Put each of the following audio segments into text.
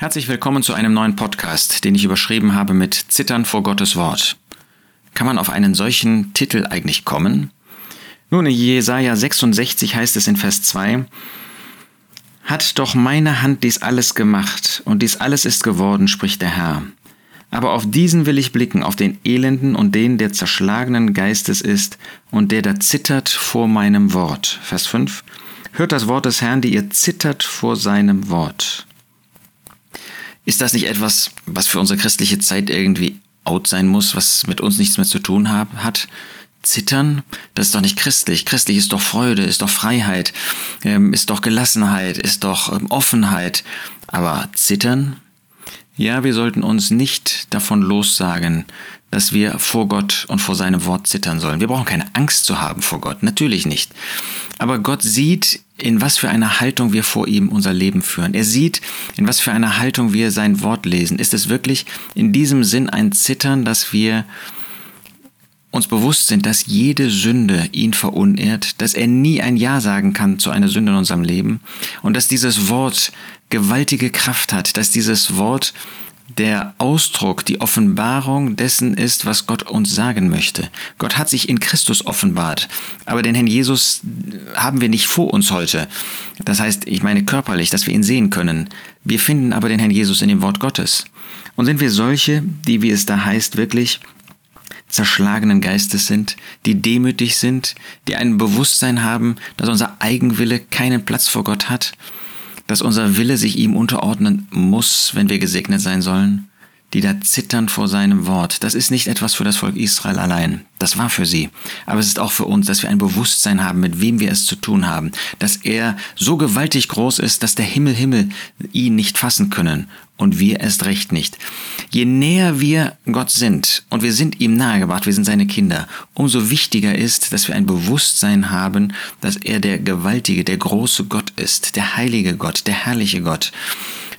Herzlich willkommen zu einem neuen Podcast, den ich überschrieben habe mit Zittern vor Gottes Wort. Kann man auf einen solchen Titel eigentlich kommen? Nun, in Jesaja 66 heißt es in Vers 2, Hat doch meine Hand dies alles gemacht, und dies alles ist geworden, spricht der Herr. Aber auf diesen will ich blicken, auf den Elenden und den, der zerschlagenen Geistes ist und der da zittert vor meinem Wort. Vers 5. Hört das Wort des Herrn, die ihr zittert vor seinem Wort. Ist das nicht etwas, was für unsere christliche Zeit irgendwie out sein muss, was mit uns nichts mehr zu tun hat? Zittern, das ist doch nicht christlich. Christlich ist doch Freude, ist doch Freiheit, ähm, ist doch Gelassenheit, ist doch ähm, Offenheit. Aber Zittern? Ja, wir sollten uns nicht davon lossagen, dass wir vor Gott und vor seinem Wort zittern sollen. Wir brauchen keine Angst zu haben vor Gott, natürlich nicht. Aber Gott sieht, in was für einer Haltung wir vor ihm unser Leben führen. Er sieht, in was für einer Haltung wir sein Wort lesen. Ist es wirklich in diesem Sinn ein Zittern, dass wir uns bewusst sind, dass jede Sünde ihn verunehrt, dass er nie ein Ja sagen kann zu einer Sünde in unserem Leben und dass dieses Wort gewaltige Kraft hat, dass dieses Wort der Ausdruck, die Offenbarung dessen ist, was Gott uns sagen möchte. Gott hat sich in Christus offenbart, aber den Herrn Jesus haben wir nicht vor uns heute. Das heißt, ich meine körperlich, dass wir ihn sehen können. Wir finden aber den Herrn Jesus in dem Wort Gottes. Und sind wir solche, die, wie es da heißt, wirklich zerschlagenen Geistes sind, die demütig sind, die ein Bewusstsein haben, dass unser Eigenwille keinen Platz vor Gott hat, dass unser Wille sich ihm unterordnen muss, wenn wir gesegnet sein sollen? Die da zittern vor seinem Wort. Das ist nicht etwas für das Volk Israel allein. Das war für sie. Aber es ist auch für uns, dass wir ein Bewusstsein haben, mit wem wir es zu tun haben. Dass er so gewaltig groß ist, dass der Himmel Himmel ihn nicht fassen können. Und wir erst recht nicht. Je näher wir Gott sind und wir sind ihm nahegebracht, wir sind seine Kinder, umso wichtiger ist, dass wir ein Bewusstsein haben, dass er der gewaltige, der große Gott ist, der heilige Gott, der herrliche Gott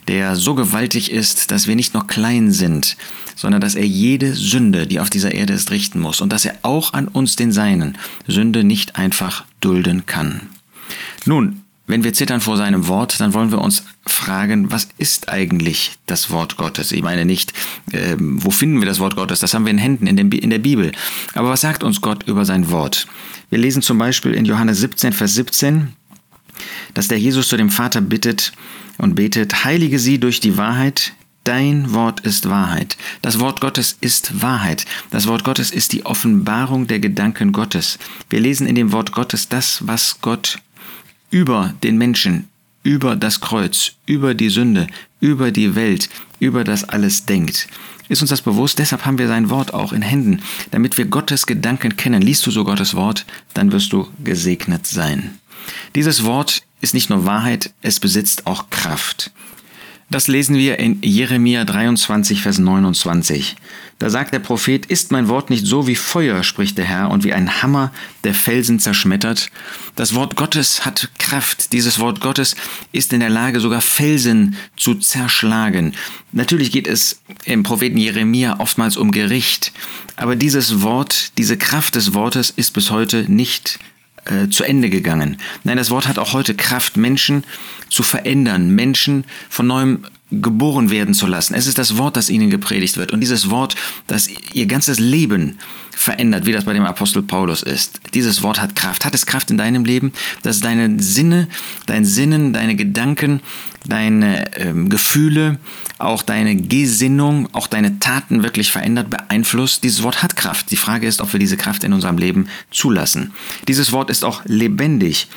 der so gewaltig ist, dass wir nicht noch klein sind, sondern dass er jede Sünde, die auf dieser Erde ist, richten muss und dass er auch an uns, den Seinen, Sünde nicht einfach dulden kann. Nun, wenn wir zittern vor seinem Wort, dann wollen wir uns fragen, was ist eigentlich das Wort Gottes? Ich meine nicht, äh, wo finden wir das Wort Gottes? Das haben wir in Händen in, dem, in der Bibel. Aber was sagt uns Gott über sein Wort? Wir lesen zum Beispiel in Johannes 17, Vers 17, dass der Jesus zu dem Vater bittet und betet, heilige sie durch die Wahrheit, Dein Wort ist Wahrheit. Das Wort Gottes ist Wahrheit. Das Wort Gottes ist die Offenbarung der Gedanken Gottes. Wir lesen in dem Wort Gottes das, was Gott über den Menschen, über das Kreuz, über die Sünde, über die Welt, über das alles denkt. Ist uns das bewusst? Deshalb haben wir sein Wort auch in Händen, damit wir Gottes Gedanken kennen. Liest du so Gottes Wort, dann wirst du gesegnet sein. Dieses Wort ist nicht nur Wahrheit, es besitzt auch Kraft. Das lesen wir in Jeremia 23, Vers 29. Da sagt der Prophet, ist mein Wort nicht so wie Feuer, spricht der Herr, und wie ein Hammer, der Felsen zerschmettert? Das Wort Gottes hat Kraft. Dieses Wort Gottes ist in der Lage, sogar Felsen zu zerschlagen. Natürlich geht es im Propheten Jeremia oftmals um Gericht, aber dieses Wort, diese Kraft des Wortes ist bis heute nicht äh, zu Ende gegangen. Nein, das Wort hat auch heute Kraft, Menschen zu verändern, Menschen von neuem geboren werden zu lassen. Es ist das Wort, das ihnen gepredigt wird. Und dieses Wort, das ihr ganzes Leben verändert, wie das bei dem Apostel Paulus ist. Dieses Wort hat Kraft. Hat es Kraft in deinem Leben, dass deine Sinne, dein Sinnen, deine Gedanken, deine ähm, Gefühle, auch deine Gesinnung, auch deine Taten wirklich verändert, beeinflusst. Dieses Wort hat Kraft. Die Frage ist, ob wir diese Kraft in unserem Leben zulassen. Dieses Wort ist auch lebendig.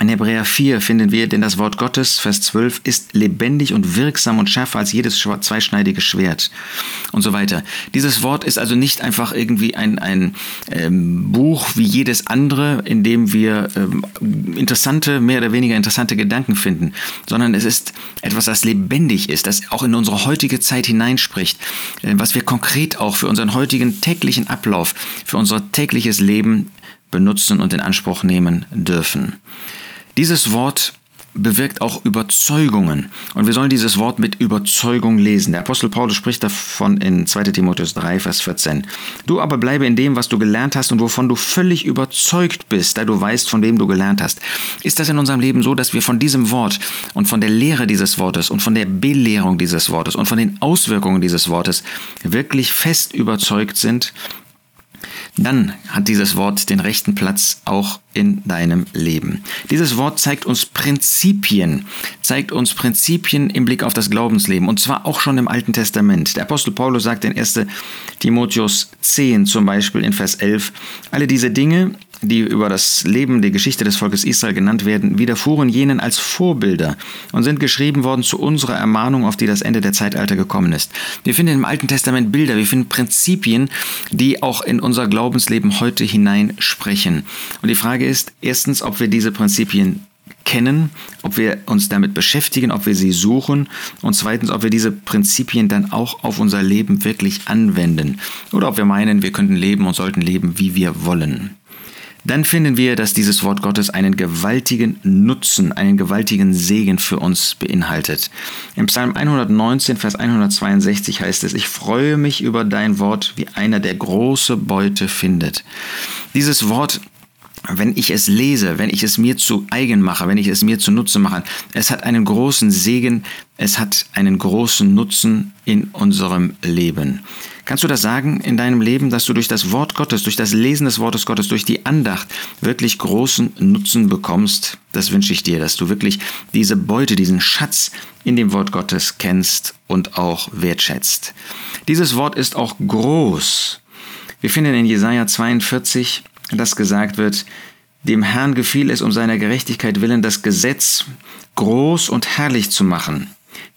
In Hebräer 4 finden wir, denn das Wort Gottes, Vers 12, ist lebendig und wirksam und schärfer als jedes zweischneidige Schwert und so weiter. Dieses Wort ist also nicht einfach irgendwie ein, ein ähm, Buch wie jedes andere, in dem wir ähm, interessante, mehr oder weniger interessante Gedanken finden, sondern es ist etwas, das lebendig ist, das auch in unsere heutige Zeit hineinspricht, äh, was wir konkret auch für unseren heutigen täglichen Ablauf, für unser tägliches Leben benutzen und in Anspruch nehmen dürfen. Dieses Wort bewirkt auch Überzeugungen. Und wir sollen dieses Wort mit Überzeugung lesen. Der Apostel Paulus spricht davon in 2 Timotheus 3, Vers 14. Du aber bleibe in dem, was du gelernt hast und wovon du völlig überzeugt bist, da du weißt, von wem du gelernt hast. Ist das in unserem Leben so, dass wir von diesem Wort und von der Lehre dieses Wortes und von der Belehrung dieses Wortes und von den Auswirkungen dieses Wortes wirklich fest überzeugt sind dann hat dieses Wort den rechten Platz auch in deinem Leben. Dieses Wort zeigt uns Prinzipien, zeigt uns Prinzipien im Blick auf das Glaubensleben und zwar auch schon im Alten Testament. Der Apostel Paulus sagt in 1 Timotheus 10 zum Beispiel in Vers 11, alle diese Dinge die über das Leben, die Geschichte des Volkes Israel genannt werden, widerfuhren jenen als Vorbilder und sind geschrieben worden zu unserer Ermahnung, auf die das Ende der Zeitalter gekommen ist. Wir finden im Alten Testament Bilder, wir finden Prinzipien, die auch in unser Glaubensleben heute hineinsprechen. Und die Frage ist erstens, ob wir diese Prinzipien kennen, ob wir uns damit beschäftigen, ob wir sie suchen und zweitens, ob wir diese Prinzipien dann auch auf unser Leben wirklich anwenden oder ob wir meinen, wir könnten leben und sollten leben, wie wir wollen dann finden wir, dass dieses Wort Gottes einen gewaltigen Nutzen, einen gewaltigen Segen für uns beinhaltet. Im Psalm 119, Vers 162 heißt es, ich freue mich über dein Wort, wie einer, der große Beute findet. Dieses Wort wenn ich es lese, wenn ich es mir zu eigen mache, wenn ich es mir zunutze mache, es hat einen großen Segen, es hat einen großen Nutzen in unserem Leben. Kannst du das sagen in deinem Leben, dass du durch das Wort Gottes, durch das Lesen des Wortes Gottes, durch die Andacht wirklich großen Nutzen bekommst? Das wünsche ich dir, dass du wirklich diese Beute, diesen Schatz in dem Wort Gottes kennst und auch wertschätzt. Dieses Wort ist auch groß. Wir finden in Jesaja 42, dass gesagt wird, dem Herrn gefiel es um seiner Gerechtigkeit willen, das Gesetz groß und herrlich zu machen.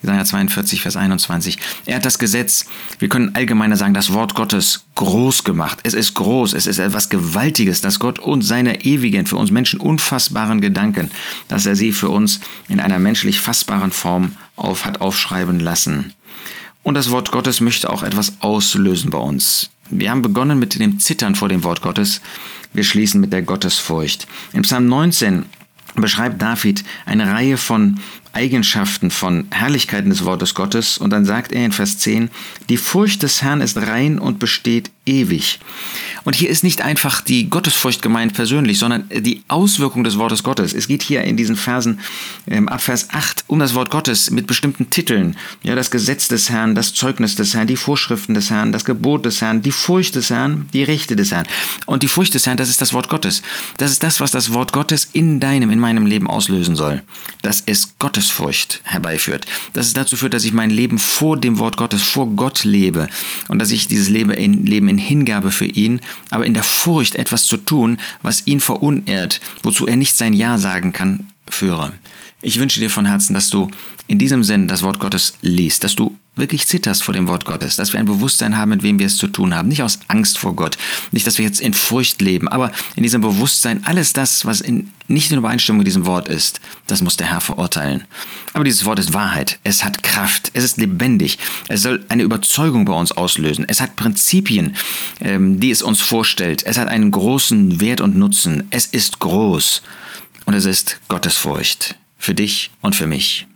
Jesaja 42, Vers 21. Er hat das Gesetz, wir können allgemeiner sagen, das Wort Gottes groß gemacht. Es ist groß, es ist etwas Gewaltiges, dass Gott uns seine ewigen, für uns Menschen unfassbaren Gedanken, dass er sie für uns in einer menschlich fassbaren Form auf hat aufschreiben lassen. Und das Wort Gottes möchte auch etwas auslösen bei uns. Wir haben begonnen mit dem Zittern vor dem Wort Gottes. Wir schließen mit der Gottesfurcht. In Psalm 19 beschreibt David eine Reihe von Eigenschaften, von Herrlichkeiten des Wortes Gottes und dann sagt er in Vers 10, die Furcht des Herrn ist rein und besteht ewig. Und hier ist nicht einfach die Gottesfurcht gemeint persönlich, sondern die Auswirkung des Wortes Gottes. Es geht hier in diesen Versen ähm, ab Vers 8 um das Wort Gottes mit bestimmten Titeln. Ja, das Gesetz des Herrn, das Zeugnis des Herrn, die Vorschriften des Herrn, das Gebot des Herrn, die Furcht des Herrn, die Rechte des Herrn. Und die Furcht des Herrn, das ist das Wort Gottes. Das ist das, was das Wort Gottes in deinem, in meinem Leben auslösen soll. Dass es Gottesfurcht herbeiführt. Dass es dazu führt, dass ich mein Leben vor dem Wort Gottes, vor Gott lebe und dass ich dieses Leben in, Leben in Hingabe für ihn, aber in der Furcht, etwas zu tun, was ihn verunehrt, wozu er nicht sein Ja sagen kann, führe. Ich wünsche dir von Herzen, dass du in diesem Sinn das Wort Gottes liest, dass du wirklich zitterst vor dem Wort Gottes, dass wir ein Bewusstsein haben, mit wem wir es zu tun haben. Nicht aus Angst vor Gott, nicht, dass wir jetzt in Furcht leben, aber in diesem Bewusstsein, alles das, was in, nicht in Übereinstimmung mit diesem Wort ist, das muss der Herr verurteilen. Aber dieses Wort ist Wahrheit, es hat Kraft, es ist lebendig, es soll eine Überzeugung bei uns auslösen, es hat Prinzipien, ähm, die es uns vorstellt, es hat einen großen Wert und Nutzen, es ist groß und es ist Gottesfurcht für dich und für mich.